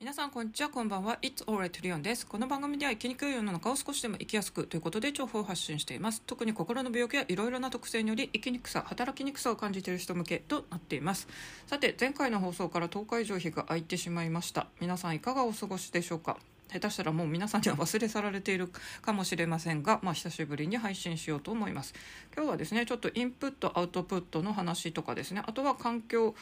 皆さんこんにちは。こんばんは。It's alright リオンです。この番組では生きにくい世の中を少しでも生きやすくということで情報を発信しています。特に心の病気やいろいろな特性により生きにくさ働きにくさを感じている人向けとなっています。さて前回の放送から10日以上日が空いてしまいました。皆さんいかがお過ごしでしょうか？下手したらもう皆さんには忘れ去られているかもしれませんが、まあ、久しぶりに配信しようと思います。今日はですねちょっとインプットアウトプットの話とかですね。あとは環境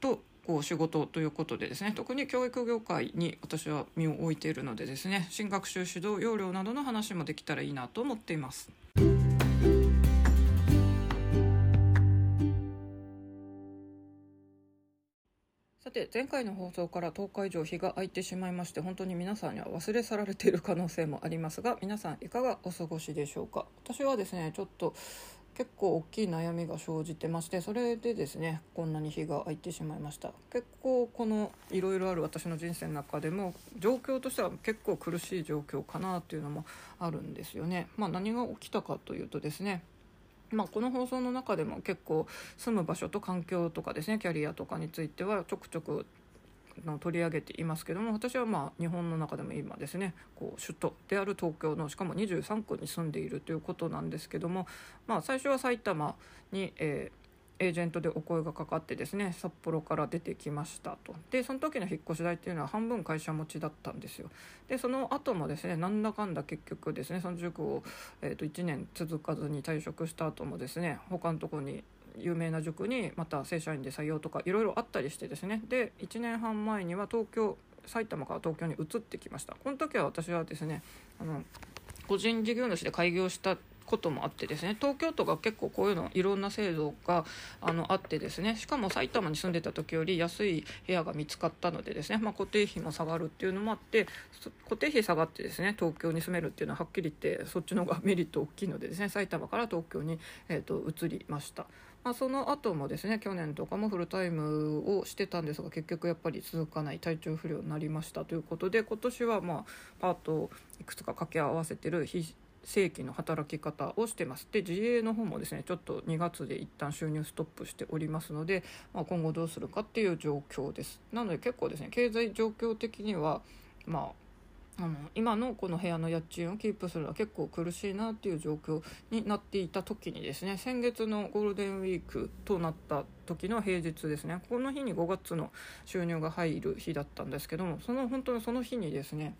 とこう仕事ということでですね特に教育業界に私は身を置いているのでですね新学習指導要領などの話もできたらいいなと思っています。さて前回の放送から10日以上日が空いてしまいまして本当に皆さんには忘れ去られている可能性もありますが皆さんいかがお過ごしでしょうか？私はですねちょっと結構大きい悩みが生じてましてそれでですねこんなに日が空いてしまいました。結構このいろいろある私の人生の中でも状況としては結構苦しい状況かなっていうのもあるんですよね。まあ何が起きたかというとですねまあ、この放送の中でも結構住む場所と環境とかですねキャリアとかについてはちょくちょくの取り上げていますけども私はまあ日本の中でも今ですねこう首都である東京のしかも23区に住んでいるということなんですけども、まあ、最初は埼玉に、えーエージェントでお声がかかってですね札幌から出てきましたと。でその時の引っ越し代っていうのは半分会社持ちだったんですよ。でその後もですねなんだかんだ結局ですねその塾を、えー、と1年続かずに退職した後もですね他のところに有名な塾にまた正社員で採用とかいろいろあったりしてですね。で1年半前には東京埼玉から東京に移ってきました。この時は私はですねあの個人事業主で開業したこともあってですね東京都が結構こういうのいろんな制度があのあってですね。しかも埼玉に住んでた時より安い部屋が見つかったのでですね、まあ、固定費も下がるっていうのもあって固定費下がってですね東京に住めるっていうのははっきり言ってそっちの方がメリット大きいのでですね埼玉から東京に、えーと、移りました。まあ、その後もですね去年とかもフルタイムをしてたんですが結局やっぱり続かない体調不良になりましたということで今年はまあパートをいくつか掛け合わせてる非正規の働き方をしてます。で自営の方もですねちょっと2月で一旦収入ストップしておりますので、まあ、今後どうするかっていう状況です。なので結構ですね経済状況的にはまああの今のこの部屋の家賃をキープするのは結構苦しいなっていう状況になっていた時にですね先月のゴールデンウィークとなった時の平日ですねこの日に5月の収入が入る日だったんですけどもその本当にその日にですね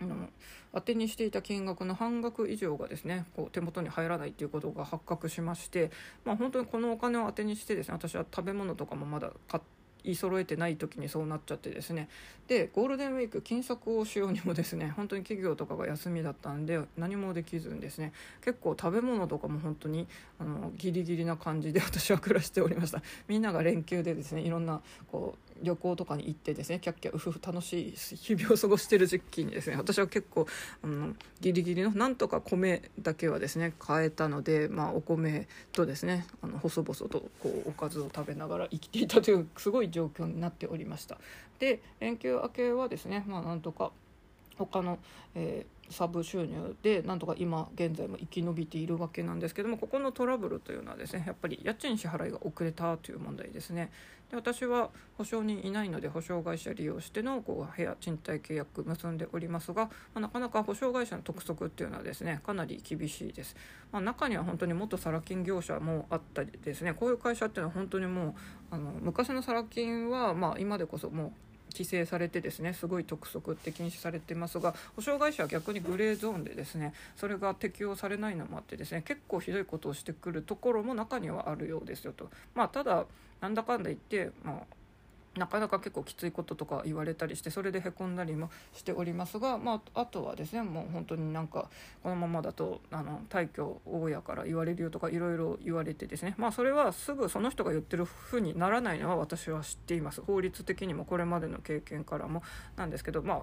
あの当てにしていた金額の半額以上がですねこう手元に入らないということが発覚しまして、まあ、本当にこのお金を当てにしてですね私は食べ物とかもまだ買って言い揃えてない時にそうなっちゃってですね。でゴールデンウィーク金策をしようにもですね本当に企業とかが休みだったんで何もできずにですね結構食べ物とかも本当にあのギリギリな感じで私は暮らしておりました。みんなが連休でですねいろんなこう旅行とかに行ってですねキャッキャウフフ楽しい日々を過ごしてる時期にですね私は結構あのギリギリのなんとか米だけはですね買えたので、まあ、お米とですねあの細々とこうおかずを食べながら生きていたというすごい状況になっておりました。で連休明けはですねまあなんとか他の、えー、サブ収入でなんとか今現在も生き延びているわけなんですけどもここのトラブルというのはですねやっぱり家賃支払いが遅れたという問題ですね。で私は保証人いないので保証会社利用してのこう部屋賃貸契約結んでおりますが、まあ、なかなか保証会社の督促っていうのはですねかなり厳しいです、まあ、中には本当に元サラ金業者もあったりですねこういう会社っていうのは本当にもうあの昔のサラ金はまあ今でこそもう規制されてですねすごい督促って禁止されてますが保障会社は逆にグレーゾーンでですねそれが適用されないのもあってですね結構ひどいことをしてくるところも中にはあるようですよと。まあ、ただなんだかんだ言って、まあなかなか結構きついこととか言われたりしてそれでへこんだりもしておりますが、まあ、あとはですねもう本当になんかこのままだとあの退去大家から言われるよとかいろいろ言われてですね。まあそれはすぐその人が言ってるふうにならないのは私は知っています。法律的にもこれまでの経験からもなんですけどまあ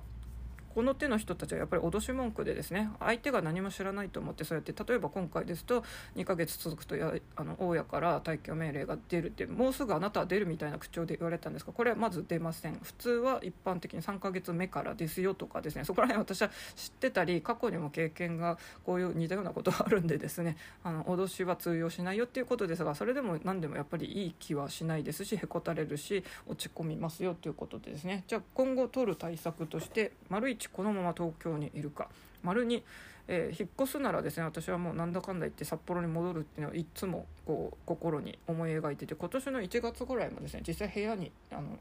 この手の人たちはやっぱり脅し文句でですね相手が何も知らないと思ってそうやって例えば今回ですと2ヶ月続くとやあの大家から退去命令が出るってもうすぐあなたは出るみたいな口調で言われたんですがこれはまず出ません。普通は一般的に3ヶ月目からですよとかですねそこら辺私は知ってたり過去にも経験がこういう似たようなことがあるんでですねあの脅しは通用しないよっていうことですがそれでも何でもやっぱりいい気はしないですしへこたれるし落ち込みますよということでですね。じゃあ今後取る対策として丸1このまま東京にいるか。丸2えー、引っ越すならですね私はもうなんだかんだ言って札幌に戻るっていうのはいつもこう心に思い描いてて今年の1月ぐらいもですね実際部屋にあの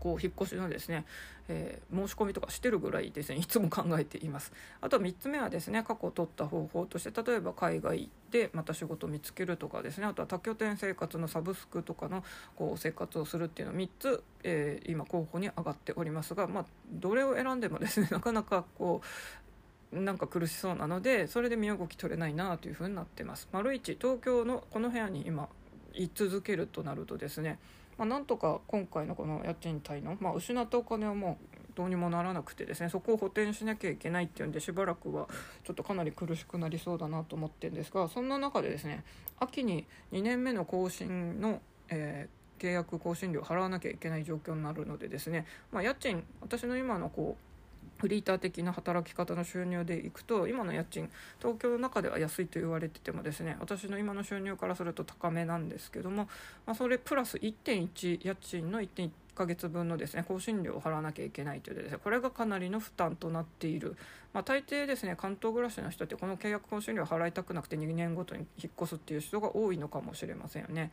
こう引っ越しのですね、えー、申し込みとかしてるぐらいですねいつも考えていますあと3つ目はですね過去取った方法として例えば海外でまた仕事見つけるとかですねあとは多拠点生活のサブスクとかのこう生活をするっていうの3つ、えー、今候補に上がっておりますが、まあ、どれを選んでもですね なかなかこうなんか苦しそうなのでそれで身動き取れないなというふうになってます。丸1東京のこの部屋に今居続けるとなるとですねまあ、なんとか今回のこの家賃滞納、まあ、失ったお金はもうどうにもならなくてですねそこを補填しなきゃいけないっていうんでしばらくはちょっとかなり苦しくなりそうだなと思ってるんですがそんな中でですね秋に2年目の更新の、えー、契約更新料を払わなきゃいけない状況になるのでですね、まあ、家賃私の今のこうフリーター的な働き方の収入でいくと今の家賃東京の中では安いと言われててもですね私の今の収入からすると高めなんですけども、まあ、それプラス1.1家賃の1.1ヶ月分のですね更新料を払わなきゃいけないというですねこれがかなりの負担となっている、まあ、大抵ですね関東暮らしの人ってこの契約更新料を払いたくなくて2年ごとに引っ越すっていう人が多いのかもしれませんよね。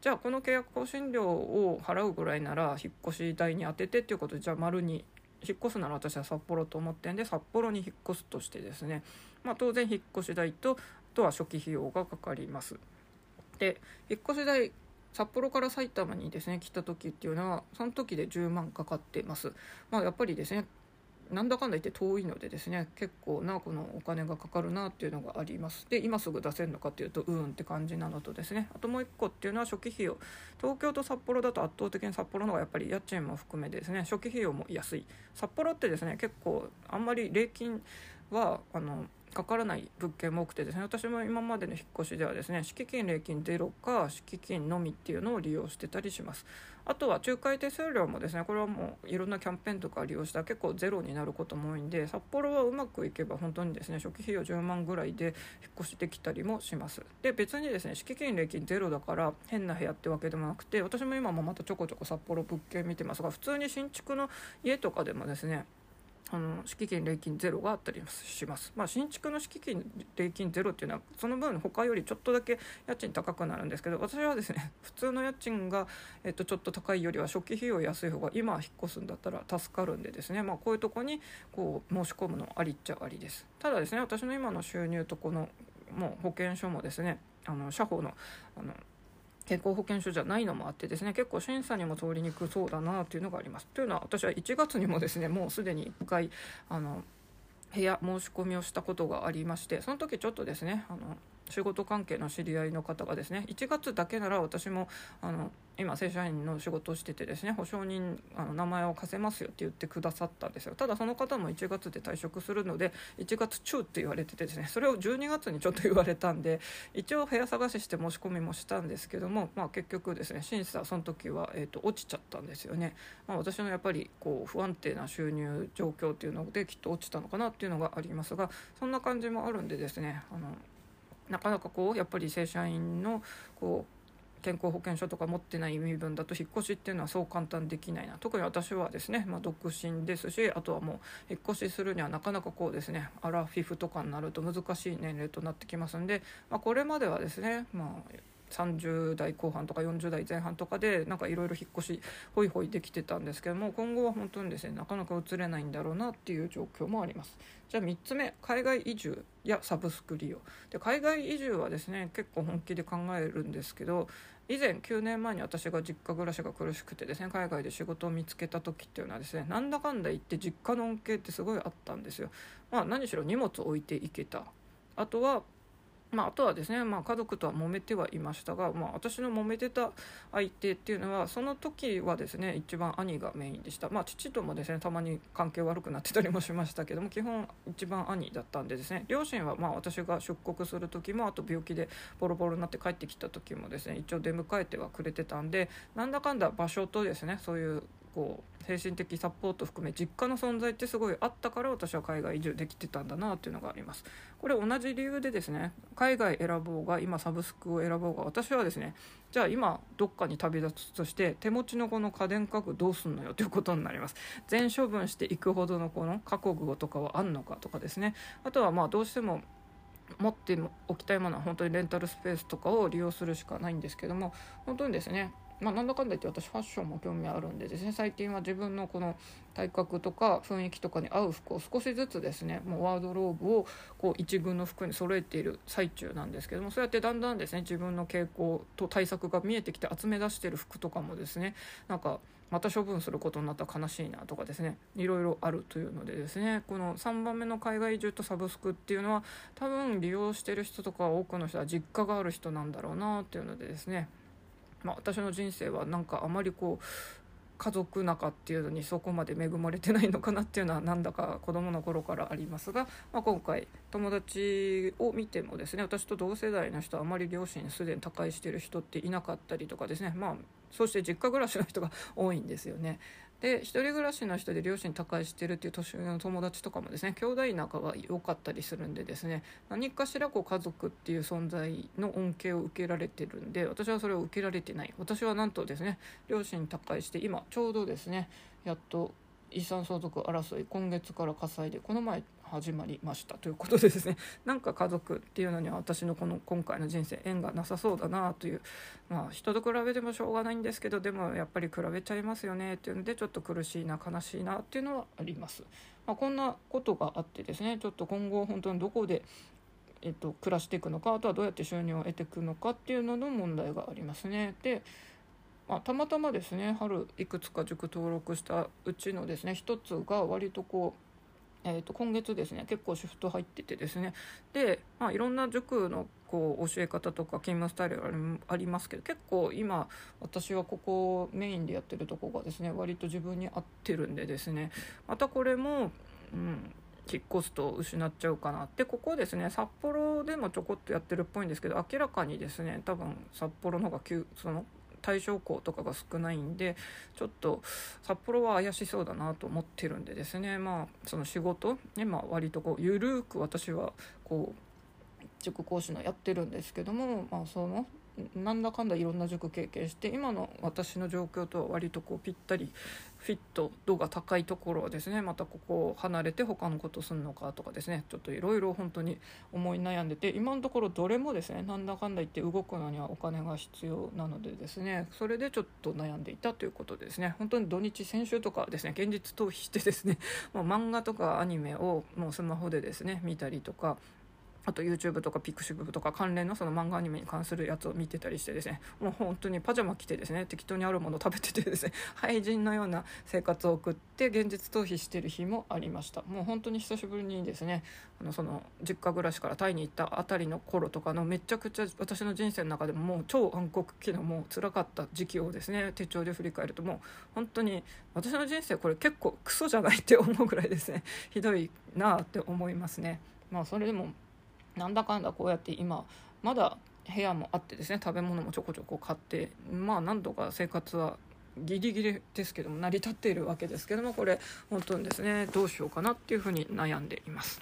じゃあこの契約更新料を払うぐらいなら引っ越し代に当ててっていうことでじゃあ丸に引っ越すなら私は札幌と思ってんで札幌に引っ越すとしてですね、まあ、当然引っ越し代とあとは初期費用がかかります。で引っ越し代札幌から埼玉にですね来た時っていうのはその時で10万かかってます。まあ、やっぱりですねなんだかんだ言って遠いのでですね結構なこのお金がかかるなっていうのがあります。で今すぐ出せるのかっていうとうんって感じなのとですね。あともう一個っていうのは初期費用。東京と札幌だと圧倒的に札幌の方がやっぱり家賃も含めてですね初期費用も安い。札幌ってですね結構あんまり礼金はあのかからない物件も多くてですね私も今までの引っ越しではですね敷金礼金ゼロか敷金のみっていうのを利用してたりします。あとは仲介手数料もですねこれはもういろんなキャンペーンとか利用したら結構ゼロになることも多いんで札幌はうまくいけば本当にですね初期費用10万ぐらいで引っ越しできたりもします。で別にですね敷金礼金ゼロだから変な部屋ってわけでもなくて私も今もまたちょこちょこ札幌物件見てますが普通に新築の家とかでもですねあの敷金礼金ゼロがあったりします、まあ、新築の敷金礼金ゼロっていうのはその分他よりちょっとだけ家賃高くなるんですけど私はですね 普通の家賃が、えっと、ちょっと高いよりは初期費用安い方が今引っ越すんだったら助かるんでですね、まあ、こういうとこにこう申し込むのありっちゃありです。ただですね私の今の収入とこのもう保険証もですねあの社保のあの健康保険証じゃないのもあってですね結構審査にも通りにくそうだなというのがあります。というのは私は1月にもですねもうすでに1回あの部屋申し込みをしたことがありましてその時ちょっとですねあの仕事関係の知り合いの方がですね1月だけなら私もあの今正社員の仕事をしててですね保証人あの名前を貸せますよって言ってくださったんですよ。ただその方も1月で退職するので1月中って言われててですねそれを12月にちょっと言われたんで一応部屋探しして申し込みもしたんですけども、まあ、結局ですね審査その時は、えーと、落ちちゃったんですよね、まあ、私のやっぱりこう不安定な収入状況っていうのできっと落ちたのかなっていうのがありますがそんな感じもあるんでですねあのなかなかこうやっぱり正社員のこう健康保険証とか持ってない身分だと引っ越しっていうのはそう簡単できないな。特に私はですね、まあ、独身ですしあとはもう引っ越しするにはなかなかこうですねアラフィフとかになると難しい年齢となってきますんで、まあ、これまではですね、まあ、30代後半とか40代前半とかでなんかいろいろ引っ越しホイホイできてたんですけども今後は本当にですねなかなか移れないんだろうなっていう状況もあります。じゃあ3つ目海外移住やサブスク利用。で海外移住はですね結構本気で考えるんですけど以前9年前に私が実家暮らしが苦しくてですね海外で仕事を見つけた時っていうのはですねなんだかんだ言って実家の恩恵ってすごいあったんですよ。まあ何しろ荷物置いていけた。あとはまあ、あとはですね、まあ、家族とは揉めてはいましたが、まあ、私の揉めてた相手っていうのはその時はですね一番兄がメインでした、まあ、父ともですねたまに関係悪くなってたりもしましたけども基本一番兄だったんでですね両親はまあ私が出国する時もあと病気でボロボロになって帰ってきた時もですね一応出迎えてはくれてたんでなんだかんだ場所とですねそういうこう精神的サポート含め実家の存在ってすごいあったから私は海外移住できてたんだなっていうのがあります。これ同じ理由でですね海外選ぼうが今サブスクを選ぼうが私はですねじゃあ今どっかに旅立つとして手持ちのこの家電家具どうすんのよということになります。全処分していくほどのこの覚悟とかはあんのかとかですね。あとはまあどうしても持っておきたいものは本当にレンタルスペースとかを利用するしかないんですけども本当にですねまあ、なんだかんだ言って私ファッションも興味あるんでですね最近は自分のこの体格とか雰囲気とかに合う服を少しずつですねもうワードローブをこう一軍の服に揃えている最中なんですけどもそうやってだんだんですね自分の傾向と対策が見えてきて集め出してる服とかもですねなんかまた処分することになったら悲しいなとかですね。いろいろあるというのでですね。この3番目の海外移住とサブスクっていうのは多分利用してる人とか多くの人は実家がある人なんだろうなっていうのでですね。まあ、私の人生はなんかあまりこう家族仲っていうのにそこまで恵まれてないのかなっていうのはなんだか子供の頃からありますが、まあ、今回友達を見てもですね私と同世代の人はあまり両親すでに他界してる人っていなかったりとかですねまあそして実家暮らしの人が多いんですよね。で一人暮らしの人で両親他界してるっていう年上の友達とかもですね兄弟仲が良かったりするんでですね何かしらこう家族っていう存在の恩恵を受けられてるんで私はそれを受けられてない。私はなんとですね両親他界して今ちょうどですねやっと遺産相続争い今月から火災でこの前始まりましたということでですね なんか家族っていうのには私のこの今回の人生縁がなさそうだなというまあ人と比べてもしょうがないんですけどでもやっぱり比べちゃいますよねっていうのでちょっと苦しいな悲しいなっていうのはあります。まあ、こんなことがあってですねちょっと今後本当にどこでえっと、暮らしていくのかあとはどうやって収入を得ていくのかっていうのの問題がありますね。でまあ、たまたまですね春いくつか塾登録したうちのですね一つが割とこうえー、と今月ですね結構シフト入っててですね。で、まあ、いろんな塾のこう教え方とか勤務スタイルありますけど結構今私はここメインでやってるとこがですね割と自分に合ってるんでですね。またこれも、うん、引っ越すと失っちゃうかなってここですね札幌でもちょこっとやってるっぽいんですけど明らかにですね多分札幌の方が急その対象校とかが少ないんでちょっと札幌は怪しそうだなと思ってるんでですね。まあその仕事ねまあ割とこうゆるく私はこう塾講師のやってるんですけどもまあそのなんだかんだいろんな塾経験して今の私の状況とは割とこうぴったりフィット度が高いところはですねまたここを離れて他のことするのかとかですねちょっといろいろ本当に思い悩んでて今のところどれもですねなんだかんだ言って動くのにはお金が必要なのでですねそれでちょっと悩んでいたということでですね。本当に土日先週とかですね現実逃避してですね、まあ、漫画とかアニメをもうスマホでですね見たりとかあと YouTube とか Pixiv とか関連のその漫画アニメに関するやつを見てたりしてですねもう本当にパジャマ着てですね適当にあるもの食べててですね 廃人のような生活を送って現実逃避してる日もありました。もう本当に久しぶりにですねあのその実家暮らしからタイに行ったあたりの頃とかのめちゃくちゃ私の人生の中でももう超暗黒期のもう辛かった時期をですね手帳で振り返るともう本当に私の人生これ結構クソじゃないって思うぐらいですねひどいなって思いますね。まあそれでもなんだかんだこうやって今まだ部屋もあってですね食べ物もちょこちょこ買ってまあなんとか生活はギリギリですけども成り立っているわけですけどもこれ本当にですねどうしようかなっていうふうに悩んでいます。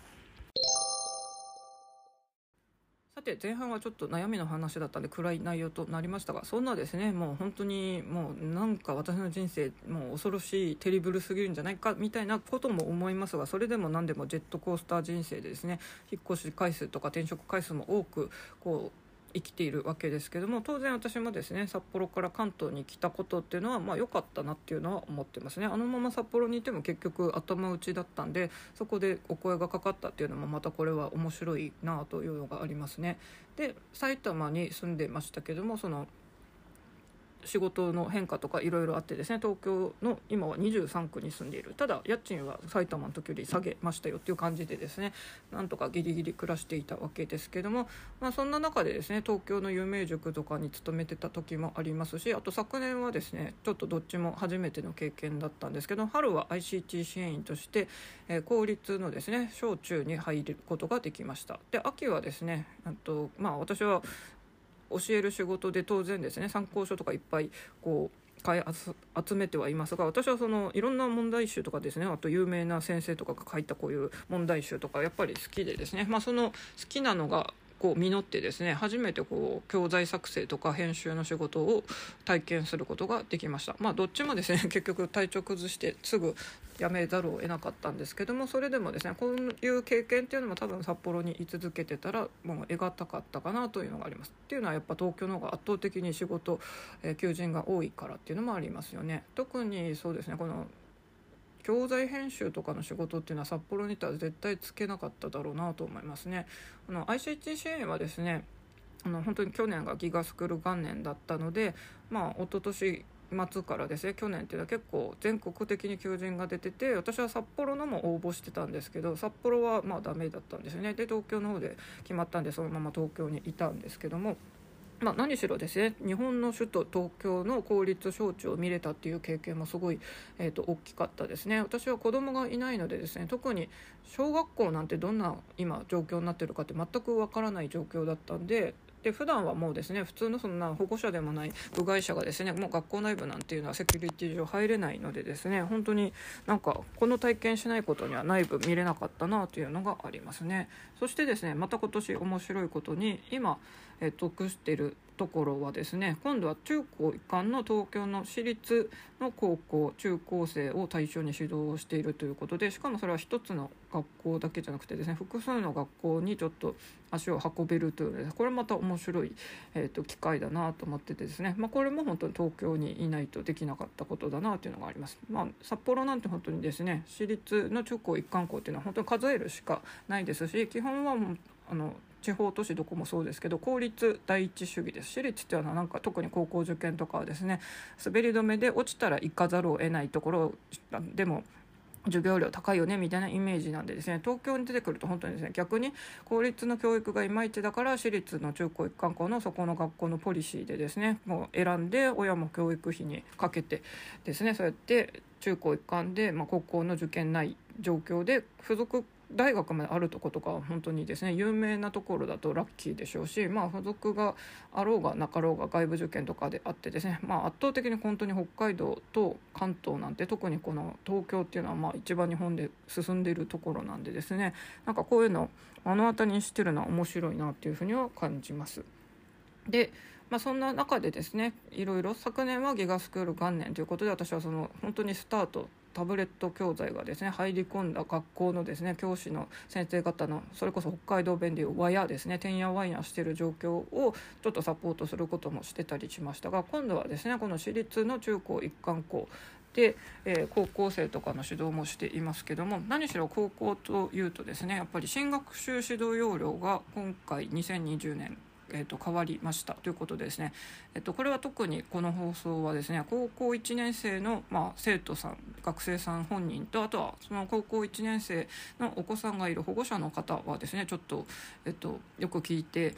て前半はちょっと悩みの話だったんで暗い内容となりましたがそんなですねもう本当にもうなんか私の人生もう恐ろしいテリブルすぎるんじゃないかみたいなことも思いますがそれでも何でもジェットコースター人生でですね引っ越し回数とか転職回数も多くこう生きているわけですけども当然私もですね札幌から関東に来たことっていうのはまあ良かったなっていうのは思ってますね。あのまま札幌にいても結局頭打ちだったんでそこでお声がかかったっていうのもまたこれは面白いなというのがありますね。で埼玉に住んでましたけどもその仕事の変化とかいろいろあってですね東京の今は23区に住んでいる。ただ家賃は埼玉の時より下げましたよっていう感じでですねなんとかギリギリ暮らしていたわけですけども、まあ、そんな中でですね東京の有名塾とかに勤めてた時もありますしあと昨年はですねちょっとどっちも初めての経験だったんですけど春は ICT 支援員として、えー、公立のですね小中に入ることができました。で秋はですねとまあ私は教える仕事で当然ですね。参考書とかいっぱいこう買い集めてはいますが私はそのいろんな問題集とかですね。あと有名な先生とかが書いたこういう問題集とかやっぱり好きでですね、まあ、その好きなのがこう実ってですね初めてこう教材作成とか編集の仕事を体験することができました。まあどっちもですね 結局体調崩してすぐ辞めざるを得なかったんですけどもそれでもですねこういう経験っていうのも多分札幌に居続けてたらもう得難かったかなというのがあります。っていうのはやっぱ東京の方が圧倒的に仕事、えー、求人が多いからっていうのもありますよね。特にそうですねこの教材編集とかの仕事っていうのは札幌にいたら絶対つけなかっただろうなと思いますね。あの ICT 支援はですねあの本当に去年がギガスクール元年だったのでまあ一昨年末からですね去年っていうのは結構全国的に求人が出てて私は札幌のも応募してたんですけど札幌はまあダメだったんですよねで東京の方で決まったんでそのまま東京にいたんですけどもまあ、何しろですね日本の首都東京の公立小中を見れたっていう経験もすごい、えーと、大きかったですね。私は子供がいないのでですね特に小学校なんてどんな今状況になってるかって全くわからない状況だったんでで普段はもうですね普通のそんな保護者でもない部外者がですねもう学校内部なんていうのはセキュリティ上入れないのでですね本当になんかこの体験しないことには内部見れなかったなというのがありますね。そしてですねまた今年面白いことに今え得してるところはですね今度は中高一貫の東京の私立の高校中高生を対象に指導をしているということでしかもそれは一つの学校だけじゃなくてですね複数の学校にちょっと足を運べるというのでこれまた面白い、えーと、機会だなと思っててですね、まあ、これも本当に東京にいないとできなかったことだなというのがあります。まあ、札幌なんて本当にですね私立の中高一貫校っていうのは本当に数えるしかないですし基本はあの地方都市どこもそうですけど公立第一主義です私立っていうのはなんか特に高校受験とかはですね滑り止めで落ちたら行かざるを得ないところでも授業料高いよねみたいなイメージなんでですね東京に出てくると本当にですね逆に公立の教育がいまいちだから私立の中高一貫校のそこの学校のポリシーでですねもう選んで親も教育費にかけてですねそうやって中高一貫で、まあ、高校の受験ない状況で付属大学まであるとことか本当にですね有名なところだとラッキーでしょうし、まあ、付属があろうがなかろうが外部受験とかであってですね、まあ、圧倒的に本当に北海道と関東なんて特にこの東京っていうのはまあ一番日本で進んでいるところなんでですねなんかこういうのを目の当たりにしてるのは面白いなっていうふうには感じます。でまあ、そんな中でですねいろいろ昨年はギガスクール元年ということで私はその本当にスタートタブレット教材がですね入り込んだ学校のですね教師の先生方のそれこそ北海道弁でいうワヤですねてんやわんやしてる状況をちょっとサポートすることもしてたりしましたが今度はですねこの私立の中高一貫校で、えー、高校生とかの指導もしていますけども何しろ高校というとですねやっぱり新学習指導要領が今回2020年えーと、変わりました。ということでですね、えーと、これは特にこの放送はですね高校1年生の、まあ、生徒さん学生さん本人とあとはその高校1年生のお子さんがいる保護者の方はですねちょっと,、えーとよく聞いて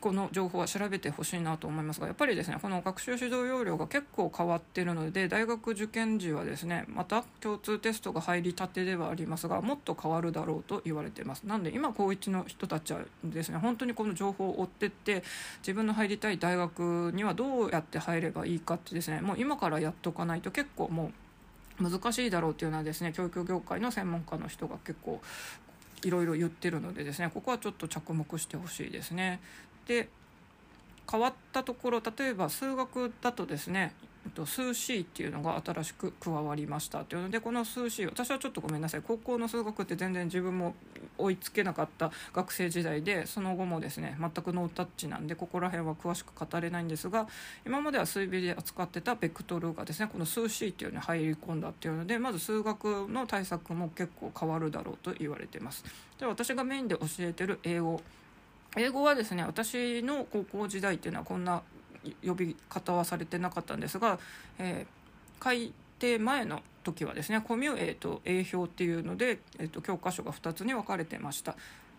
この情報は調べてほしいなと思いますがやっぱりですねこの学習指導要領が結構変わっているので大学受験時はですねまた共通テストが入りたてではありますがもっと変わるだろうと言われていますなんで今高1の人たちはですね本当にこの情報を追ってって自分の入りたい大学にはどうやって入ればいいかってですねもう今からやっとかないと結構もう難しいだろうっていうのはですね教育業界の専門家の人が結構いろいろ言ってるのでですねここはちょっと着目してほしいですね。で変わったところ例えば数学だとですね数 C っていうのが新しく加わりましたというのでこの数 C 私はちょっとごめんなさい高校の数学って全然自分も追いつけなかった学生時代でその後もですね全くノータッチなんでここら辺は詳しく語れないんですが今までは水美で扱ってたベクトルがですねこの数 C っていうのに入り込んだっていうのでまず数学の対策も結構変わるだろうと言われてます。で私がメインで教えてる英語英語はですね私の高校時代っていうのはこんな呼び方はされてなかったんですが、えー、改定前の時はですねコミュ A と A 表っていうので、えーと、教科書が2つに分かれてました。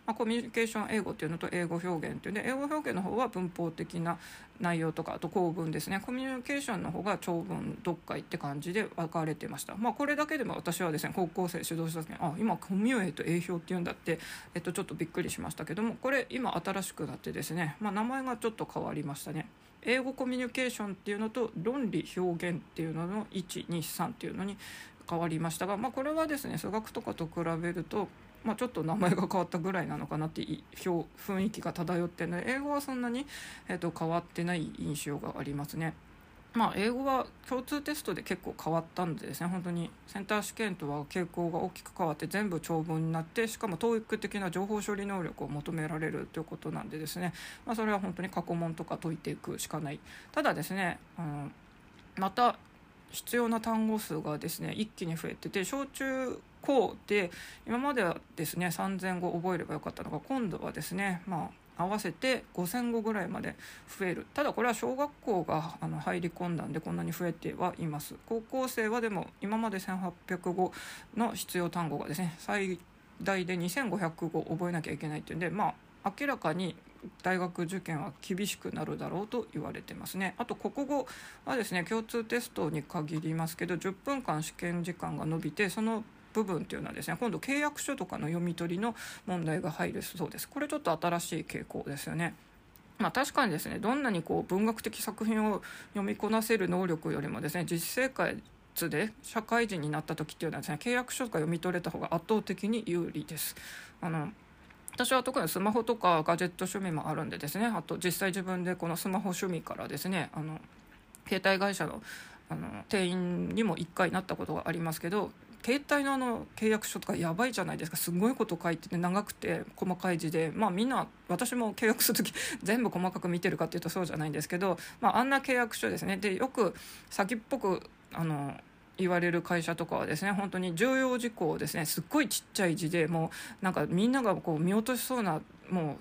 まあ、コミュニケーション英語っていうのと英語表現っていうで英語表現の方は文法的な内容とかあと構文ですねコミュニケーションの方が長文読解って感じで分かれてましたまあこれだけでも私はですね高校生指導した時にあ今コミュエと英表っていうんだって、えっと、ちょっとびっくりしましたけどもこれ今新しくなってですね、まあ、名前がちょっと変わりましたね。英語コミュニケーションっていうのと論理表現っていうのの123っていうのに変わりましたが、まあ、これはですね数学とかと比べるとまあ、ちょっと名前が変わったぐらいなのかなって雰囲気が漂ってるので英語はそんなに、えー、と変わってない印象がありますね。まあ、英語は共通テストで結構変わったんでですね。本当に。センター試験とは傾向が大きく変わって全部長文になってしかも TOEIC 的な情報処理能力を求められるということなんでですね、まあ、それは本当に過去問とか解いていくしかない。ただですねあのまた必要な単語数がですね一気に増えてて小中こうで今まではですね3,000語覚えればよかったのが今度はですねまあ合わせて5,000語ぐらいまで増える。ただこれは小学校があの入り込んだんでこんなに増えてはいます。高校生はでも今まで1,800語の必要単語がですね最大で2,500語覚えなきゃいけないっていうんでまあ明らかに大学受験は厳しくなるだろうと言われてますね。あと国語はですね共通テストに限りますけど10分間試験時間が延びてその部分っていうのはですね今度契約書とかの読み取りの問題が入るそうですこれちょっと新しい傾向ですよねまあ、確かにですねどんなにこう文学的作品を読みこなせる能力よりもですね実生活で社会人になった時っていうのはですね契約書とか読み取れた方が圧倒的に有利です。あの私は特にスマホとかガジェット趣味もあるんでですねあと実際自分でこのスマホ趣味からですねあの携帯会社のあの店員にも1回なったことがありますけど携帯のあの契約書とかやばいじゃないですか。すごいこと書いてて長くて細かい字で。まあみんな私も契約する時 全部細かく見てるかっていうとそうじゃないんですけど、まあ、あんな契約書ですね。でよく先っぽくあの言われる会社とかはですね本当に重要事項をですね。すっごいちっちゃい字でもうなんかみんながこう見落としそうなもう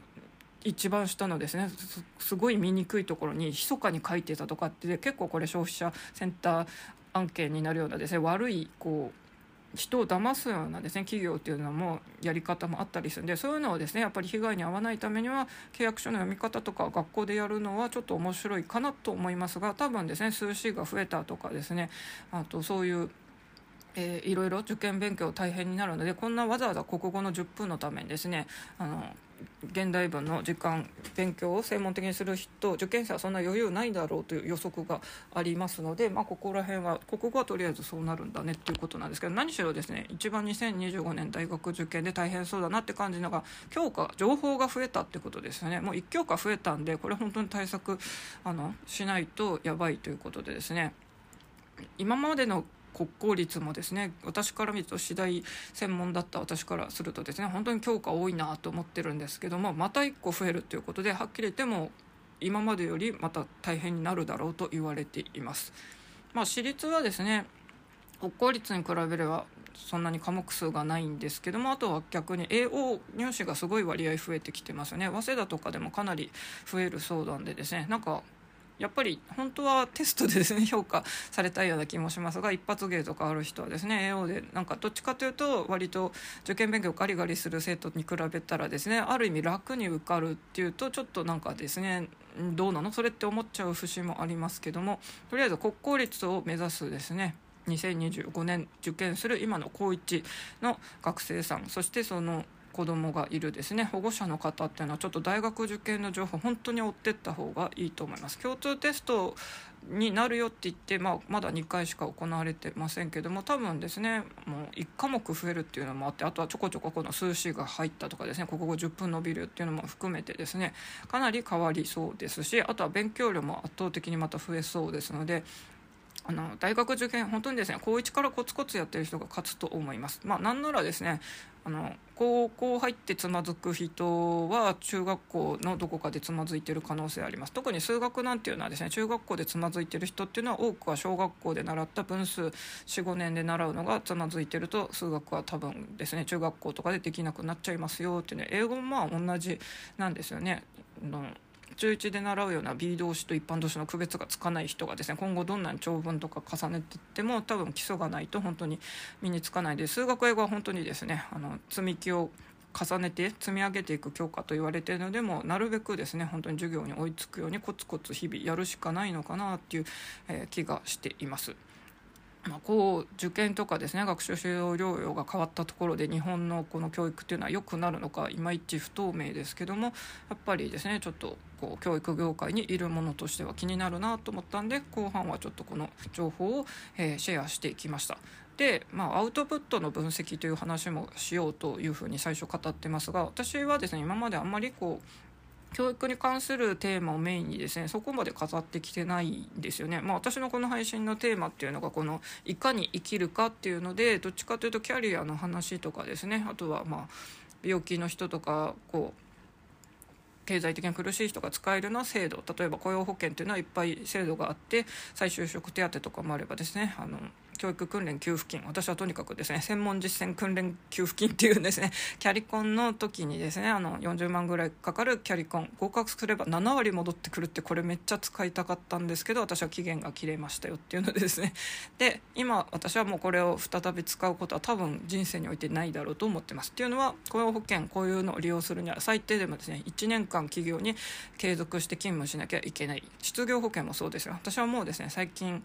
一番下のですね。すごい見にくいところに密かに書いてたとかって結構これ消費者センター案件になるようなですね悪いこう人を騙すようなですね企業っていうのもやり方もあったりするんでそういうのをですねやっぱり被害に遭わないためには契約書の読み方とか学校でやるのはちょっと面白いかなと思いますが多分ですね数 C が増えたとかですねあとそういうえー、いろいろ受験勉強大変になるのでこんなわざわざ国語の10分のためにですねあの現代文の時間勉強を専門的にする人受験生はそんな余裕ないだろうという予測がありますので、まあ、ここら辺は国語はとりあえずそうなるんだねっていうことなんですけど何しろですね一番2025年大学受験で大変そうだなって感じのが教科情報が増えたってことですよね。もう1教科増えたんでこれ本当に対策あのしないとやばいということでですね。今までの国公立もですね私から見ると次第専門だった私からするとですね本当に教科多いなと思ってるんですけどもまた1個増えるということではっきり言っても今までよりまた大変になるだろうと言われています。まあ、私立はですね国公立に比べればそんなに科目数がないんですけどもあとは逆に AO 入試がすごい割合増えてきてますよね早稲田とかでもかなり増えるそうなんでですねなんかやっぱり本当はテストでですね評価されたいような気もしますが一発芸とかある人はですね AO でなんかどっちかというと割と受験勉強ガリガリする生徒に比べたらですねある意味楽に受かるっていうとちょっとなんかですねどうなの？それって思っちゃう節もありますけどもとりあえず国公立を目指すですね2025年受験する今の高1の学生さんそしてその子供がいるですね保護者の方っていうのはちょっと大学受験の情報本当に追ってった方がいいと思います共通テストになるよって言って、まあ、まだ2回しか行われてませんけども多分ですねもう1科目増えるっていうのもあってあとはちょこちょここの数詞が入ったとかですね国語10分伸びるっていうのも含めてですねかなり変わりそうですしあとは勉強量も圧倒的にまた増えそうですのであの大学受験本当にですね高1からコツコツやってる人が勝つと思います。まあ、なんならですねあの高校入ってつまずく人は中学校のどこかでつまずいてる可能性あります特に数学なんていうのはですね中学校でつまずいてる人っていうのは多くは小学校で習った分数45年で習うのがつまずいてると数学は多分ですね中学校とかでできなくなっちゃいますよっていうね英語もまあ同じなんですよね。の中1で習うような B 動詞と一般動詞の区別がつかない人がですね今後どんなに長文とか重ねていっても多分基礎がないと本当に身につかないで数学英語は本当にですねあの積み木を重ねて積み上げていく教科と言われているのでもなるべくですね本当に授業に追いつくようにコツコツ日々やるしかないのかなっていう、えー、気がしています。まあ、こう受験とかですね学習指導療養が変わったところで日本のこの教育っていうのは良くなるのかいまいち不透明ですけどもやっぱりですねちょっとこう教育業界にいるものとしては気になるなと思ったんで後半はちょっとこの情報を、えー、シェアしていきました。で、まあ、アウトプットの分析という話もしようというふうに最初語ってますが私はですね今まであんまりこう教育に関するテーマをメインにですねそこまで語ってきてないんですよね。まあ、私のこの配信のテーマっていうのがこのいかに生きるかっていうのでどっちかというとキャリアの話とかですねあとはまあ病気の人とかこう経済的に苦しい人が使えるような制度例えば雇用保険っていうのはいっぱい制度があって再就職手当とかもあればですねあの教育訓練給付金。私はとにかくですね専門実践訓練給付金っていうんですね。キャリコンの時にですねあの40万ぐらいかかるキャリコン合格すれば7割戻ってくるってこれめっちゃ使いたかったんですけど私は期限が切れましたよっていうのでですね。で今私はもうこれを再び使うことは多分人生においてないだろうと思ってます。っていうのは雇用保険こういうのを利用するには最低でもですね1年間企業に継続して勤務しなきゃいけない。失業保険もそうですよ。私はもうですね最近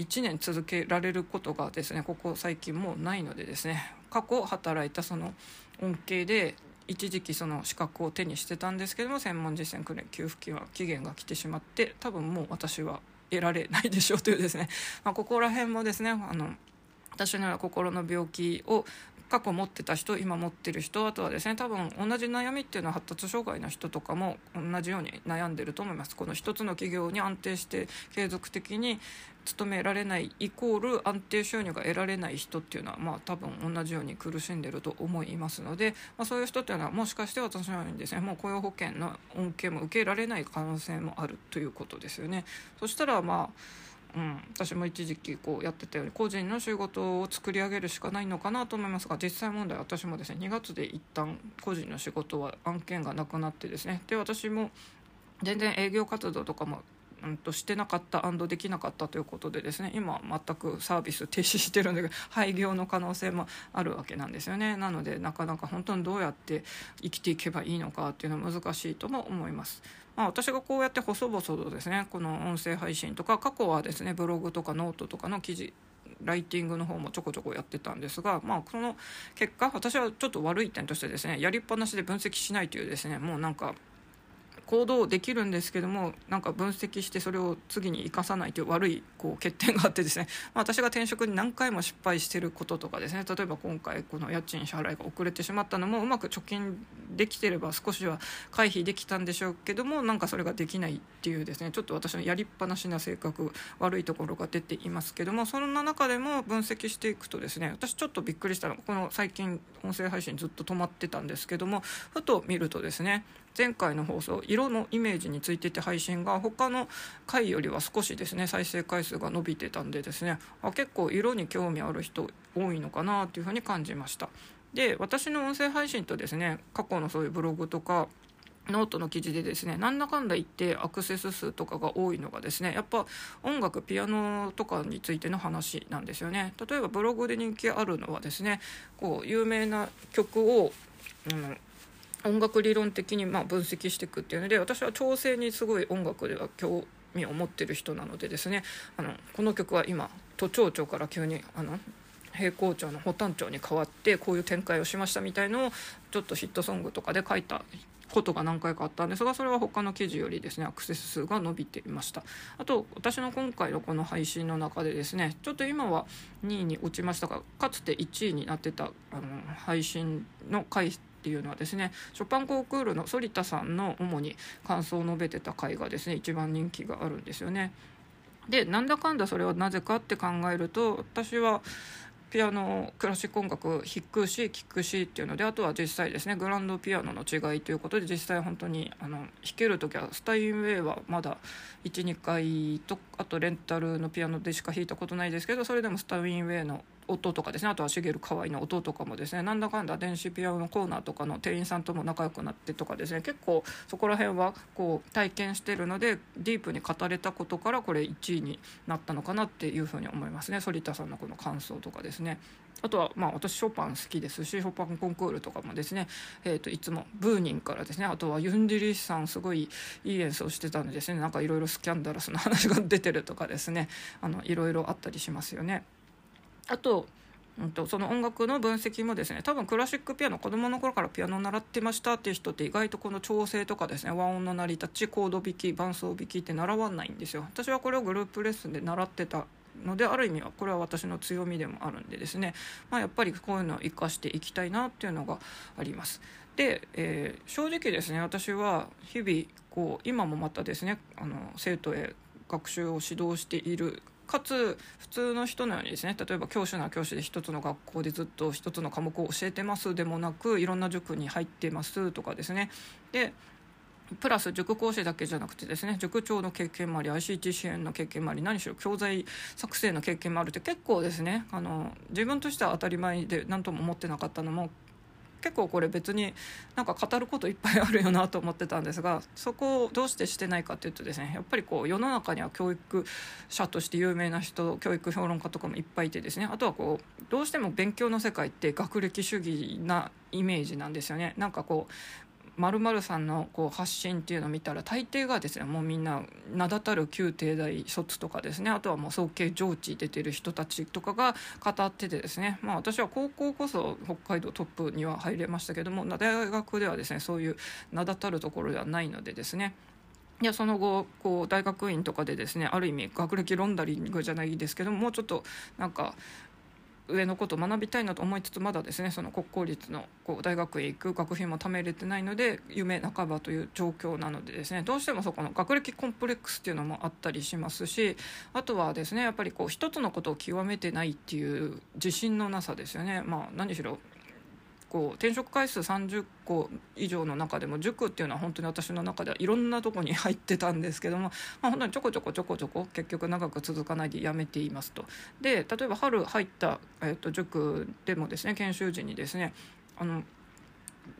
1年続けられることがですねここ最近もうないのでですね過去働いたその恩恵で一時期その資格を手にしてたんですけども専門実践訓練給付金は期限が来てしまって多分もう私は得られないでしょうというですね、まあ、ここら辺もですねあの私のような心の病気を過去持ってた人今持ってる人あとはですね多分同じ悩みっていうのは発達障害の人とかも同じように悩んでると思いますこの一つの企業に安定して継続的に勤められないイコール安定収入が得られない人っていうのはまあ多分同じように苦しんでると思いますので、まあ、そういう人っていうのはもしかして私のようにですねもう雇用保険の恩恵も受けられない可能性もあるということですよね。そしたらまあうん、私も一時期こうやってたように個人の仕事を作り上げるしかないのかなと思いますが実際問題私もですね2月で一旦個人の仕事は案件がなくなってですね。で私も全然営業活動とかもうんとしてなかったできなかったということでですね今全くサービス停止してるんだけど廃業の可能性もあるわけなんですよね。なのでなかなか本当にどうやって生きていけばいいのかっていうのは難しいとも思います。まあ、私がこうやって細々とですねこの音声配信とか過去はですねブログとかノートとかの記事ライティングの方もちょこちょこやってたんですが、まあ、その結果私はちょっと悪い点としてですねやりっぱなしで分析しないというですねもうなんか行動できるんですけどもなんか分析してそれを次に生かさないという悪いこう欠点があってですね、まあ、私が転職に何回も失敗してることとかですね。例えば今回この家賃支払いが遅れてしまったのもうまく貯金できてれば少しは回避できたんでしょうけどもなんかそれができないっていうですね。ちょっと私のやりっぱなしな性格悪いところが出ていますけどもそんな中でも分析していくとですね私ちょっとびっくりしたのがこの最近音声配信ずっと止まってたんですけどもふと見るとですね前回の放送色のイメージについてて配信が他の回よりは少しですね再生回数が伸びてたんでですねあ結構色に興味ある人多いのかなというふうに感じました。で私の音声配信とですね過去のそういうブログとかノートの記事でですねなんだかんだ言ってアクセス数とかが多いのがですねやっぱ音楽ピアノとかについての話なんですよね。例えばブログで人気あるのはですねこう有名な曲を、うん音楽理論的にま分析していくっていうので私は調性にすごい音楽では興味を持ってる人なのでですねあのこの曲は今都庁長から急にあの平行町の保丹町に変わってこういう展開をしましたみたいのをちょっとヒットソングとかで書いたことが何回かあったんですがそれは他の記事よりですねアクセス数が伸びていました。あと私の今回のこの配信の中でですねちょっと今は2位に落ちましたがかつて1位になってたあの配信の回っていうのはですねショパンコンクールの反田さんの主に感想を述べてた回がですね一番人気があるんですよね。でなんだかんだそれはなぜかって考えると私はピアノクラシック音楽弾くし聴くしっていうのであとは実際ですねグランドピアノの違いということで実際本当にあの弾ける時はスタインウェイはまだ12回とあとレンタルのピアノでしか弾いたことないですけどそれでもスタインウェイの音とかですね。あとは茂河合の音とかもですね。なんだかんだ電子ピアノのコーナーとかの店員さんとも仲良くなってとかですね。結構そこら辺はこう体験してるのでディープに語れたことからこれ1位になったのかなっていうふうに思いますね。反田さんのこの感想とかですね。あとはまあ私ショパン好きですしショパンコンクールとかもですね、えー、といつもブーニンからですね。あとはユンディリスさんすごいいい演奏してたんでですね。なんかいろいろスキャンダラスな話が出てるとかですね。あのいろいろあったりしますよね。あとうんと、その音楽の分析もですね多分クラシックピアノ子どもの頃からピアノを習ってましたっていう人って意外とこの調整とかですね和音の成り立ちコード弾き伴奏弾きって習わないんですよ私はこれをグループレッスンで習ってたのである意味はこれは私の強みでもあるんでですね、まあ、やっぱりこういうのを生かしていきたいなっていうのがあります。で、えー、正直ですね私は日々こう今もまたですねあの生徒へ学習を指導しているかつ普通の人のようにですね例えば教師なら教師で一つの学校でずっと一つの科目を教えてます。でもなくいろんな塾に入ってますとかですね。でプラス塾講師だけじゃなくてですね塾長の経験もあり ICT 支援の経験もあり何しろ教材作成の経験もあるって結構ですねあの自分としては当たり前で何とも思ってなかったのも結構これ別になんか語ることいっぱいあるよなと思ってたんですがそこをどうしてしてないかっていうとですねやっぱりこう世の中には教育者として有名な人教育評論家とかもいっぱいいてですねあとはこうどうしても勉強の世界って学歴主義なイメージなんですよね。なんかこうさんのこう発信っていうのを見たら大抵がですねもうみんな名だたる旧帝大卒とかですねあとはもう早慶上智出てる人たちとかが語っててですねまあ私は高校こそ北海道トップには入れましたけども大学ではですねそういう名だたるところではないのでですねいやその後こう大学院とかでですねある意味学歴ロンダリングじゃないですけどももうちょっとなんか上のことを学びたいなと思いつつまだですねその国公立のこう大学へ行く学費も貯めれてないので夢半ばという状況なのでですねどうしてもそこの学歴コンプレックスっていうのもあったりしますしあとはですねやっぱりこう一つのことを極めてないっていう自信のなさですよね。まあ、何しろこう転職回数30個以上の中でも塾っていうのは本当に私の中ではいろんなとこに入ってたんですけども、まあ、本当にちょこちょこちょこちょこ結局長く続かないでやめていますと。で例えば春入った、えー、と塾でもですね研修時にですねあの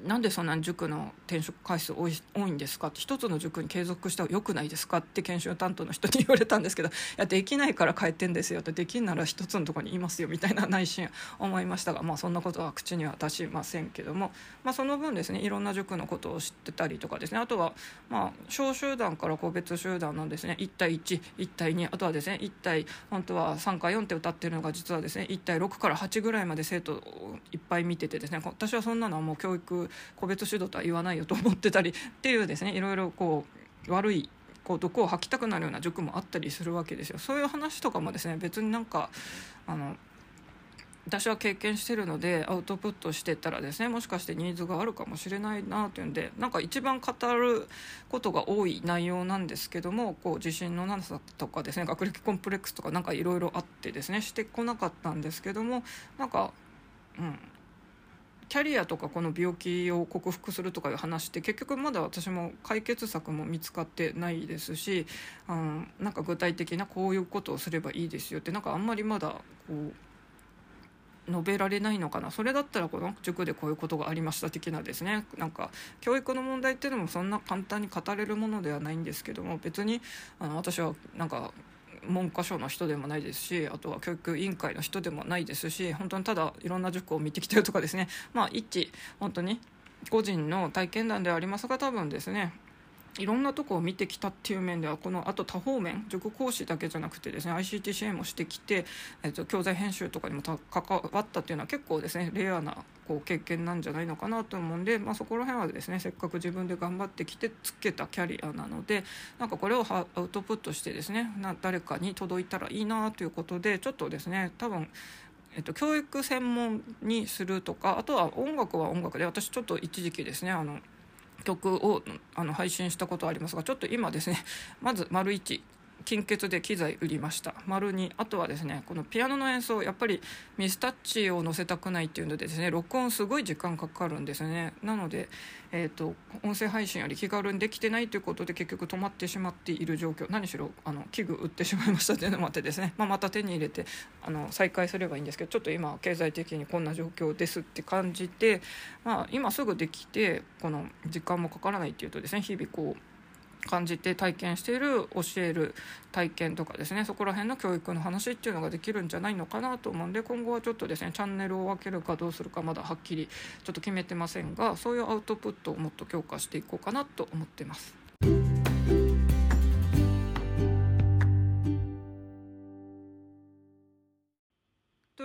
なんでそんな塾の転職回数多い多いんですかって一つの塾に継続した方がよくないですかって研修担当の人に言われたんですけどいやできないから変えてんですよってできんなら一つのとこにいますよみたいな内心。思いましたが、まあ、そんなことは口には出しませんけども、まあ、その分ですねいろんな塾のことを知ってたりとかですね。あとはまあ小集団から個別集団のですね。1対11対2あとはですね1対本当は3か4って歌ってるのが実はですね1対6から8ぐらいまで生徒をいっぱい見ててですね私はそんなのはもう教育個別指導とは言わないよと思ってたりっていうですねいろいろこう悪いこう毒を吐きたくなるような塾もあったりするわけですよ。そういう話とかもですね別になんかあの私は経験してるのでアウトプットしてたらですねもしかしてニーズがあるかもしれないなというんでなんか一番語ることが多い内容なんですけどもこう自信のなさとかですね学歴コンプレックスとかなんかいろいろあってですねしてこなかったんですけどもなんかうんキャリアとかこの病気を克服するとかいう話って結局まだ私も解決策も見つかってないですし、うん、なんか具体的なこういうことをすればいいですよってなんかあんまりまだこう述べられないのかな。それだったらこの塾でこういうことがありました的なですね。なんか教育の問題っていうのもそんな簡単に語れるものではないんですけども別にあの私はなんか文科省の人でもないですしあとは教育委員会の人でもないですし本当にただいろんな塾を見てきてるとかですね。まあ一本当に個人の体験談ではありますが多分ですねいろんなとこを見てきたっていう面ではこのあと多方面塾講師だけじゃなくてですね ICT 支援もしてきて、えっと、教材編集とかにも関わったっていうのは結構ですねレアなこう経験なんじゃないのかなと思うんで、まあ、そこら辺はですねせっかく自分で頑張ってきてつけたキャリアなのでなんかこれをアウトプットしてですねな誰かに届いたらいいなということでちょっとですね多分えっと、教育専門にするとかあとは音楽は音楽で私ちょっと一時期ですねあの曲をあの配信したことありますがちょっと今ですねまず丸1金欠で機材売りました。丸にあとはですねこのピアノの演奏やっぱりミスタッチを載せたくないっていうのでですね録音すごい時間かかるんですね。なので、えーと、音声配信より気軽にできてないということで結局止まってしまっている状況。何しろあの器具売ってしまいましたというのもあってですね、まあ、また手に入れてあの再開すればいいんですけどちょっと今経済的にこんな状況ですって感じて、まあ、今すぐできてこの時間もかからないっていうとですね日々こう感じて体験している教える体験とかですねそこら辺の教育の話っていうのができるんじゃないのかなと思うんで今後はちょっとですねチャンネルを分けるかどうするかまだはっきりちょっと決めてませんがそういうアウトプットをもっと強化していこうかなと思ってます。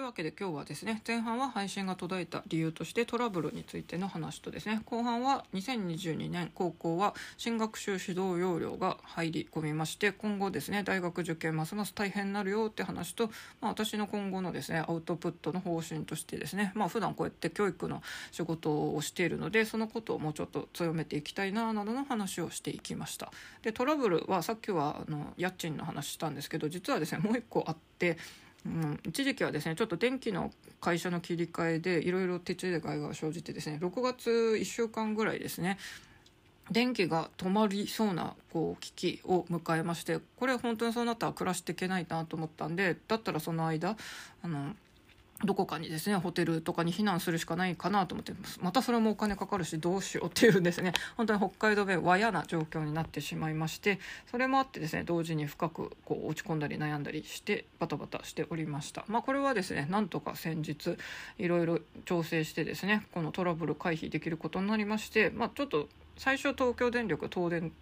わけで今日はですね前半は配信が途絶えた理由としてトラブルについての話とですね後半は2022年高校は新学習指導要領が入り込みまして今後ですね大学受験ますます大変になるよって話と、まあ、私の今後のですねアウトプットの方針としてですねまあ普段こうやって教育の仕事をしているのでそのことをもうちょっと強めていきたいななどの話をしていきました。でトラブルはさっきはあの家賃の話したんですけど実はですねもう一個あってうん、一時期はですねちょっと電気の会社の切り替えでいろいろ手違いが生じてですね6月1週間ぐらいですね電気が止まりそうなこう危機を迎えましてこれ本当にそうなったら暮らしていけないなと思ったんでだったらその間あのどこかにですねホテルとかに避難するしかないかなと思ってまたそれもお金かかるしどうしようっていうですね 本当に北海道弁和やな状況になってしまいましてそれもあってですね同時に深くこう落ち込んだり悩んだりしてバタバタしておりました。まあこれはですねなんとか先日いろいろ調整してですねこのトラブル回避できることになりましてまあちょっと最初東京電力東電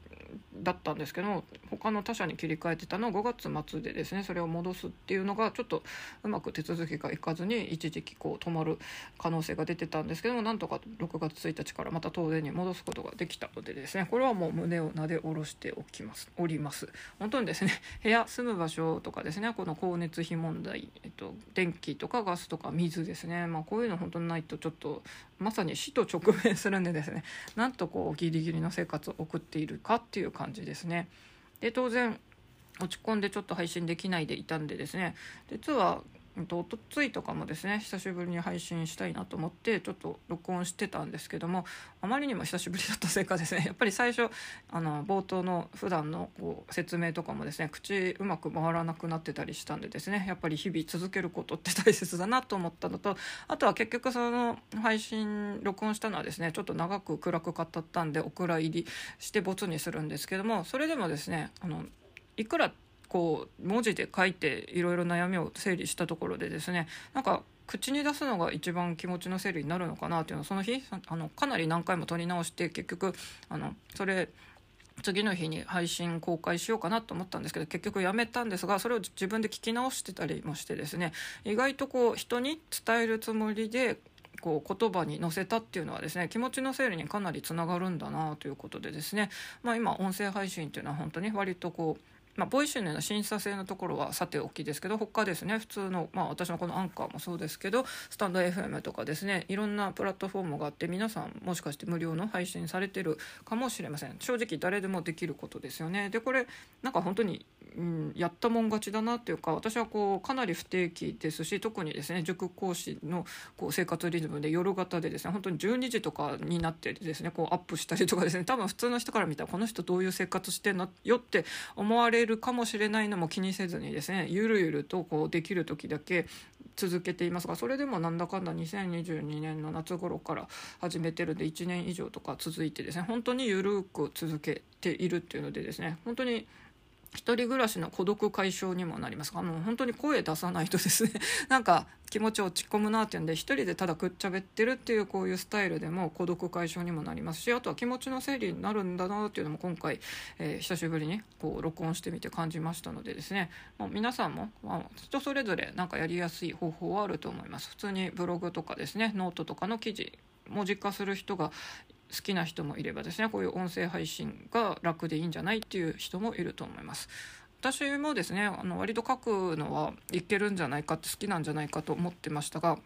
だったんですけど他の他社に切り替えてたのを5月末でですねそれを戻すっていうのがちょっとうまく手続きがいかずに一時期こう止まる可能性が出てたんですけどもなんとか6月1日からまた東電に戻すことができたのでですねこれはもう胸をなで下ろしておきますおります。本当にですね部屋住む場所とかですねこの光熱費問題、えっと、電気とかガスとか水ですね、まあ、こういうの本当にないとちょっとまさに死と直面するんでですね なんとこうギリギリの生活を送っているかっていう感じですね。で当然落ち込んでちょっと配信できないでいたんでですね実はおとついとかもですね久しぶりに配信したいなと思ってちょっと録音してたんですけどもあまりにも久しぶりだったせいかですね やっぱり最初あの冒頭の普段のこう説明とかもですね口うまく回らなくなってたりしたんでですねやっぱり日々続けることって大切だなと思ったのとあとは結局その配信録音したのはですねちょっと長く暗く語ったんでお蔵入りしてボツにするんですけどもそれでもですねあのいくらこう文字で書いていろいろ悩みを整理したところでですねなんか口に出すのが一番気持ちの整理になるのかなっていうのをその日あのかなり何回も撮り直して結局あのそれ次の日に配信公開しようかなと思ったんですけど結局やめたんですがそれを自分で聞き直してたりもしてですね意外とこう人に伝えるつもりでこう言葉に乗せたっていうのはですね気持ちの整理にかなりつながるんだなということでですね、まあ、今音声配信っていうのは本当に割とこうまあ、 Voicy のような審査制のところはさておきですけど他ですね普通の、まあ、私のこのアンカーもそうですけどスタンド FM とかですねいろんなプラットフォームがあって皆さんもしかして無料の配信されてるかもしれません。正直誰でもできることですよね。でこれなんか本当に、うん、やったもん勝ちだなっていうか私はこうかなり不定期ですし特にですね塾講師のこう生活リズムで夜型でですね本当に12時とかになってですねこうアップしたりとかですね多分普通の人から見たらこの人どういう生活してんのよって思われるるかもしれないのも気にせずにですねゆるゆるとこうできる時だけ続けていますがそれでもなんだかんだ2022年の夏頃から始めてるんで1年以上とか続いてですね本当にゆるく続けているっていうのでですね本当に一人暮らしの孤独解消にもなります。あの本当に声出さないとですね。なんか気持ち落ち込むなっていうんで一人でただくっちゃべってるっていうこういうスタイルでも孤独解消にもなりますしあとは気持ちの整理になるんだなっていうのも今回、えー、久しぶりにこう録音してみて感じましたのでですね、まあ、皆さんも、まあ、人それぞれなんかやりやすい方法はあると思います。普通にブログとかですねノートとかの記事文字化する人が好きな人もいればですねこういう音声配信が楽でいいんじゃないっていう人もいると思います。私もですねあの割と書くのはいけるんじゃないかって好きなんじゃないかと思ってましたが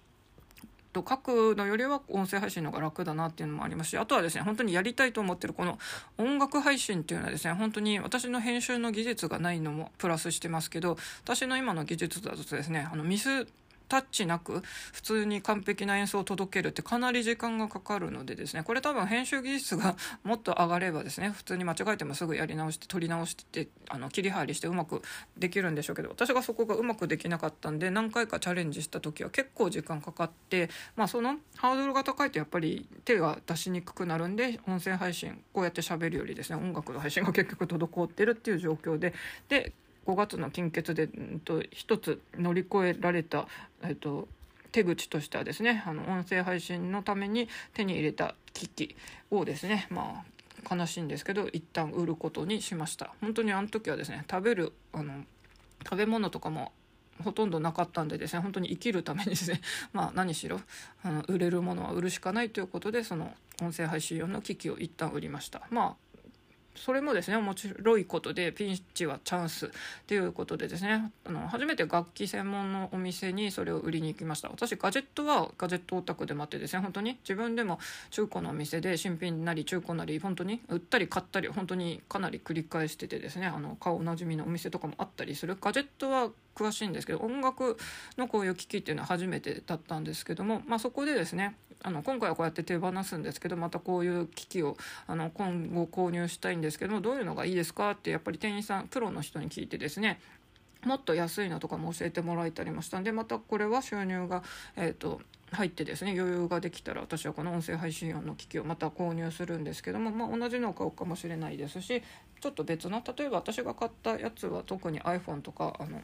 と書くのよりは音声配信の方が楽だなっていうのもありますしあとはですね本当にやりたいと思ってるこの音楽配信っていうのはですね本当に私の編集の技術がないのもプラスしてますけど私の今の技術だとですねあのミスタッチなく普通に完璧な演奏を届けるってかなり時間がかかるのでですねこれ多分編集技術が もっと上がればですね普通に間違えてもすぐやり直して取り直してあの切り張りしてうまくできるんでしょうけど私がそこがうまくできなかったんで何回かチャレンジした時は結構時間かかってまあそのハードルが高いとやっぱり手が出しにくくなるんで音声配信こうやって喋るよりですね音楽の配信が結局滞ってるっていう状況でで5月の金欠で、うんと、一つ乗り越えられた、えっと、手口としてはですねあの音声配信のために手に入れた機器をですねまあ悲しいんですけど一旦売ることにしました。本当にあの時はですね食べるあの食べ物とかもほとんどなかったんでですね本当に生きるためにですね まあ何しろあの売れるものは売るしかないということでその音声配信用の機器を一旦売りました。まあそれもですね面白いことでピンチはチャンスということでですねあの初めて楽器専門のお店にそれを売りに行きました。私ガジェットはガジェットオタクでもあってですね本当に自分でも中古のお店で新品なり中古なり本当に売ったり買ったり本当にかなり繰り返しててですねあの顔なじみのお店とかもあったりする。ガジェットは詳しいんですけど音楽のこういう機器っていうのは初めてだったんですけども、まあ、そこでですねあの今回はこうやって手放すんですけどまたこういう機器をあの今後購入したいんですけどもどういうのがいいですかってやっぱり店員さんプロの人に聞いてですねもっと安いのとかも教えてもらえたりもしたんでまたこれは収入が、えーと、入ってですね余裕ができたら私はこの音声配信用の機器をまた購入するんですけども、まあ、同じのを買うかもしれないですしちょっと別の例えば私が買ったやつは特に iPhone とかあの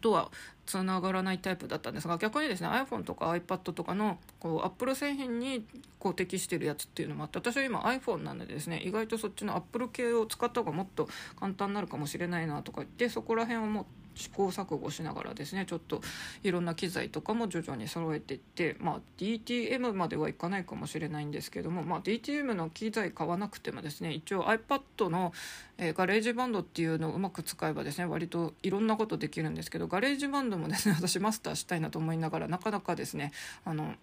とはつながらないタイプだったんですが逆にですね iPhone とか iPad とかのこう Apple 製品にこう適してるやつっていうのもあって私は今 iPhone なのでですね意外とそっちの Apple 系を使った方がもっと簡単になるかもしれないなとか言ってそこら辺をもう試行錯誤しながらですねちょっといろんな機材とかも徐々に揃えていってまあ DTM まではいかないかもしれないんですけども、まあ、DTM の機材買わなくてもですね一応 iPad の、えー、 GarageBand っていうのをうまく使えばですね割といろんなことできるんですけど GarageBand もですね 私マスターしたいなと思いながらなかなかですねあの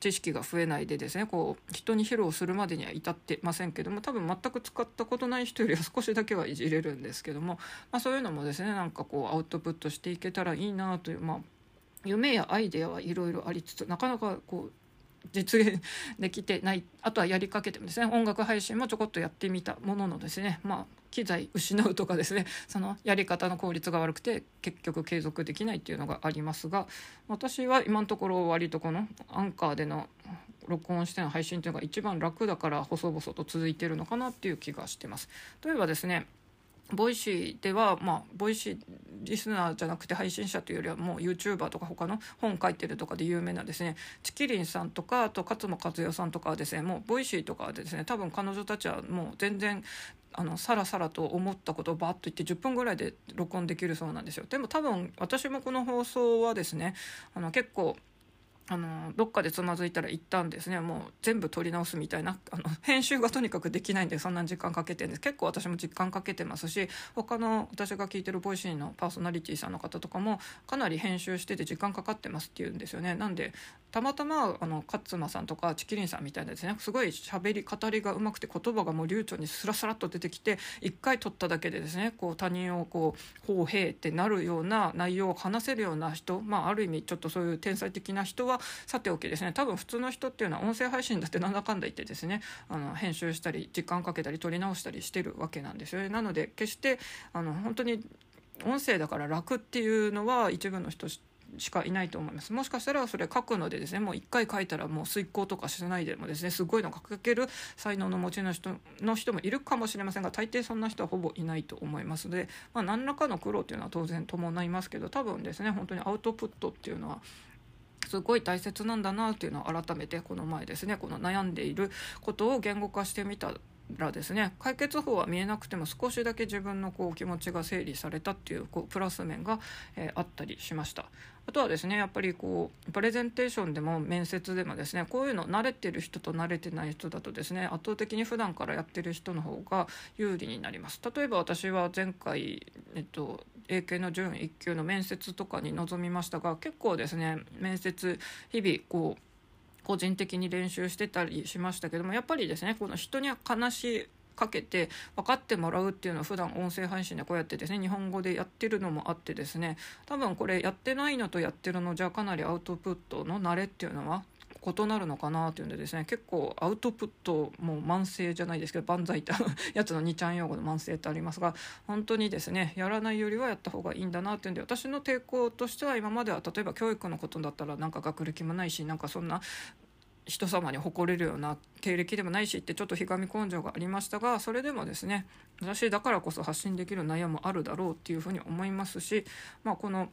知識が増えないでですねこう人に披露するまでには至ってませんけども多分全く使ったことない人よりは少しだけはいじれるんですけども、まあ、そういうのもですねなんかこうアウトプットしていけたらいいなという、まあ、夢やアイデアはいろいろありつつなかなかこう実現できてないあとはやりかけてもですね音楽配信もちょこっとやってみたもののですねまあ機材失うとかですね そのやり方の効率が悪くて結局継続できないっていうのがありますが私は今のところ割とこのアンカーでの録音しての配信っていうのが一番楽だから細々と続いてるのかなっていう気がしてます。例えばですね Voicy では、まあ、 Voicy リスナーじゃなくて配信者というよりはもう YouTuber とか他の本書いてるとかで有名なですねちきりんさんとかあと勝間和代さんとかはですねもう Voicy とかでですね多分彼女たちはもう全然あのさらさらと思ったことをバッと言って10分ぐらいで録音できるそうなんですよ。でも多分私もこの放送はですねあの結構あのどっかでつまずいたら行ったんですねもう全部撮り直すみたいなあの 編集がとにかくできないんでそんな時間かけてるんです。結構私も時間かけてますし他の私が聞いてる Voicy のパーソナリティーさんの方とかもかなり編集してて時間かかってますって言うんですよね。なんでたまたまあの勝間さんとかちきりんさんみたいなですねすごい喋り語りがうまくて言葉がもう流暢にスラスラっと出てきて一回撮っただけでですねこう他人をこう「ほうへい」ってなるような内容を話せるような人まあある意味ちょっとそういう天才的な人はさておきですね多分普通の人っていうのは音声配信だってなんだかんだ言ってですねあの編集したり時間かけたり撮り直したりしてるわけなんですよね。なので決してあの本当に音声だから楽っていうのは一部の人しかいないと思います。もしかしたらそれ書くのでですねもう一回書いたらもう遂行とかしないでもですねすごいの書ける才能の持ちの人の人もいるかもしれませんが大抵そんな人はほぼいないと思いますので、まあ、何らかの苦労っていうのは当然伴いますけど多分ですね本当にアウトプットっていうのはすごい大切なんだなっていうのを改めてこの前ですねこの悩んでいることを言語化してみたらですね解決法は見えなくても少しだけ自分のこう気持ちが整理されたっていうこうプラス面が、えー、あったりしました。あとはですねやっぱりこうプレゼンテーションでも面接でもですねこういうの慣れてる人と慣れてない人だとですね圧倒的に普段からやってる人の方が有利になります。例えば私は前回、えっと、英検の準1級の面接とかに臨みましたが結構ですね面接日々こう個人的に練習してたりしましたけどもやっぱりですねこの人に話かけて分かってもらうっていうのは普段音声配信でこうやってですね日本語でやってるのもあってですね多分これやってないのとやってるのじゃかなりアウトプットの慣れっていうのは異なるのかなっていうんでですね結構アウトプットも慢性じゃないですけど万歳って やつの2ちゃん用語の慢性ってありますが本当にですねやらないよりはやった方がいいんだなっていうんで私の抵抗としては今までは例えば教育のことだったらなんか学歴もないしなんかそんな人様に誇れるような経歴でもないしってちょっとひがみ根性がありましたがそれでもですね私だからこそ発信できる悩みもあるだろうっていうふうに思いますし、まあ、この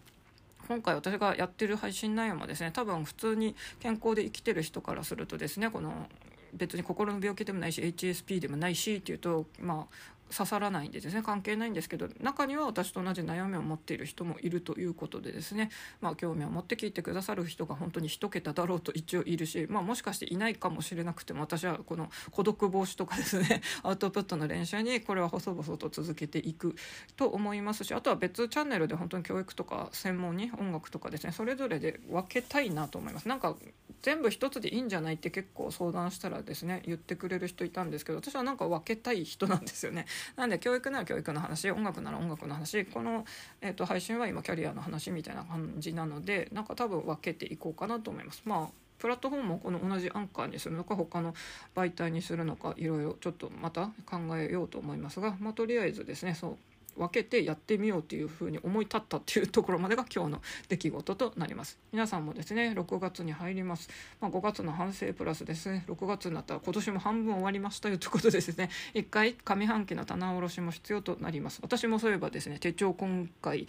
今回私がやってる配信内容もですね多分普通に健康で生きてる人からするとですねこの別に心の病気でもないし HSP でもないしっていうとまあ刺さらないんでですね関係ないんですけど中には私と同じ悩みを持っている人もいるということでですねまあ興味を持って聞いてくださる人が本当に1桁だろうと一応いるし、まあ、もしかしていないかもしれなくても私はこの孤独防止とかですね アウトプットの練習にこれは細々と続けていくと思いますしあとは別チャンネルで本当に教育とか専門に音楽とかですねそれぞれで分けたいなと思います。なんか全部一つでいいんじゃないって結構相談したらですね言ってくれる人いたんですけど私はなんか分けたい人なんですよね。なんで教育なら教育の話音楽なら音楽の話この、えーと、配信は今キャリアの話みたいな感じなのでなんか多分分けていこうかなと思います。まあプラットフォームもこの同じアンカーにするのか他の媒体にするのかいろいろちょっとまた考えようと思いますが、まあ、とりあえずですねそう分けてやってみようというふうに思い立ったっていうところまでが今日の出来事となります。皆さんもですね6月に入ります、まあ、5月の反省プラスですね。6月になったら今年も半分終わりましたよということでですね 一回上半期の棚卸しも必要となります。私もそういえばですね手帳今回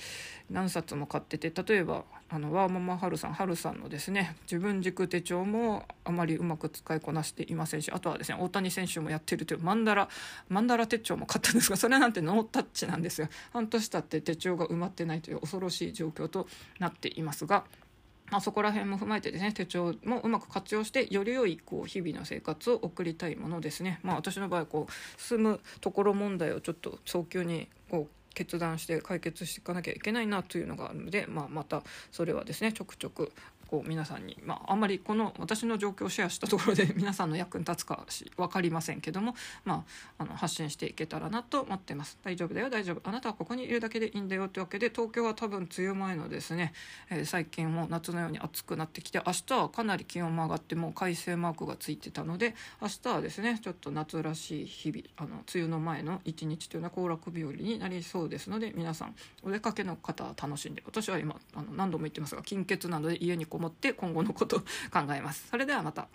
何冊も買ってて例えばあのワーママハルさんハルさんのですね自分軸手帳もあまりうまく使いこなしていませんしあとはですね大谷選手もやってるというマンダラマンダラ手帳も買ったんですがそれなんてノータッチなんですよ半年経って手帳が埋まってないという恐ろしい状況となっていますが。まあ、そこら辺も踏まえてですね手帳もうまく活用してより良いこう日々の生活を送りたいものですね。まあ、私の場合こう住むところ問題をちょっと早急にこう決断して解決していかなきゃいけないなというのがあるので、まあ、またそれはですねちょくちょくこう皆さんに、まあ、あんまりこの私の状況をシェアしたところで皆さんの役に立つかし分かりませんけども、まあ、あの発信していけたらなと思ってます。大丈夫だよ大丈夫。あなたはここにいるだけでいいんだよというわけで東京は多分梅雨前のですね、えー、最近も夏のように暑くなってきて明日はかなり気温も上がってもう快晴マークがついてたので明日はですねちょっと夏らしい日々あの梅雨の前の一日というのは行楽日和になりそうですので皆さんお出かけの方は楽しんで私は今あの何度も言ってますが金欠なので家にこもって今後のことを考えます。それではまた。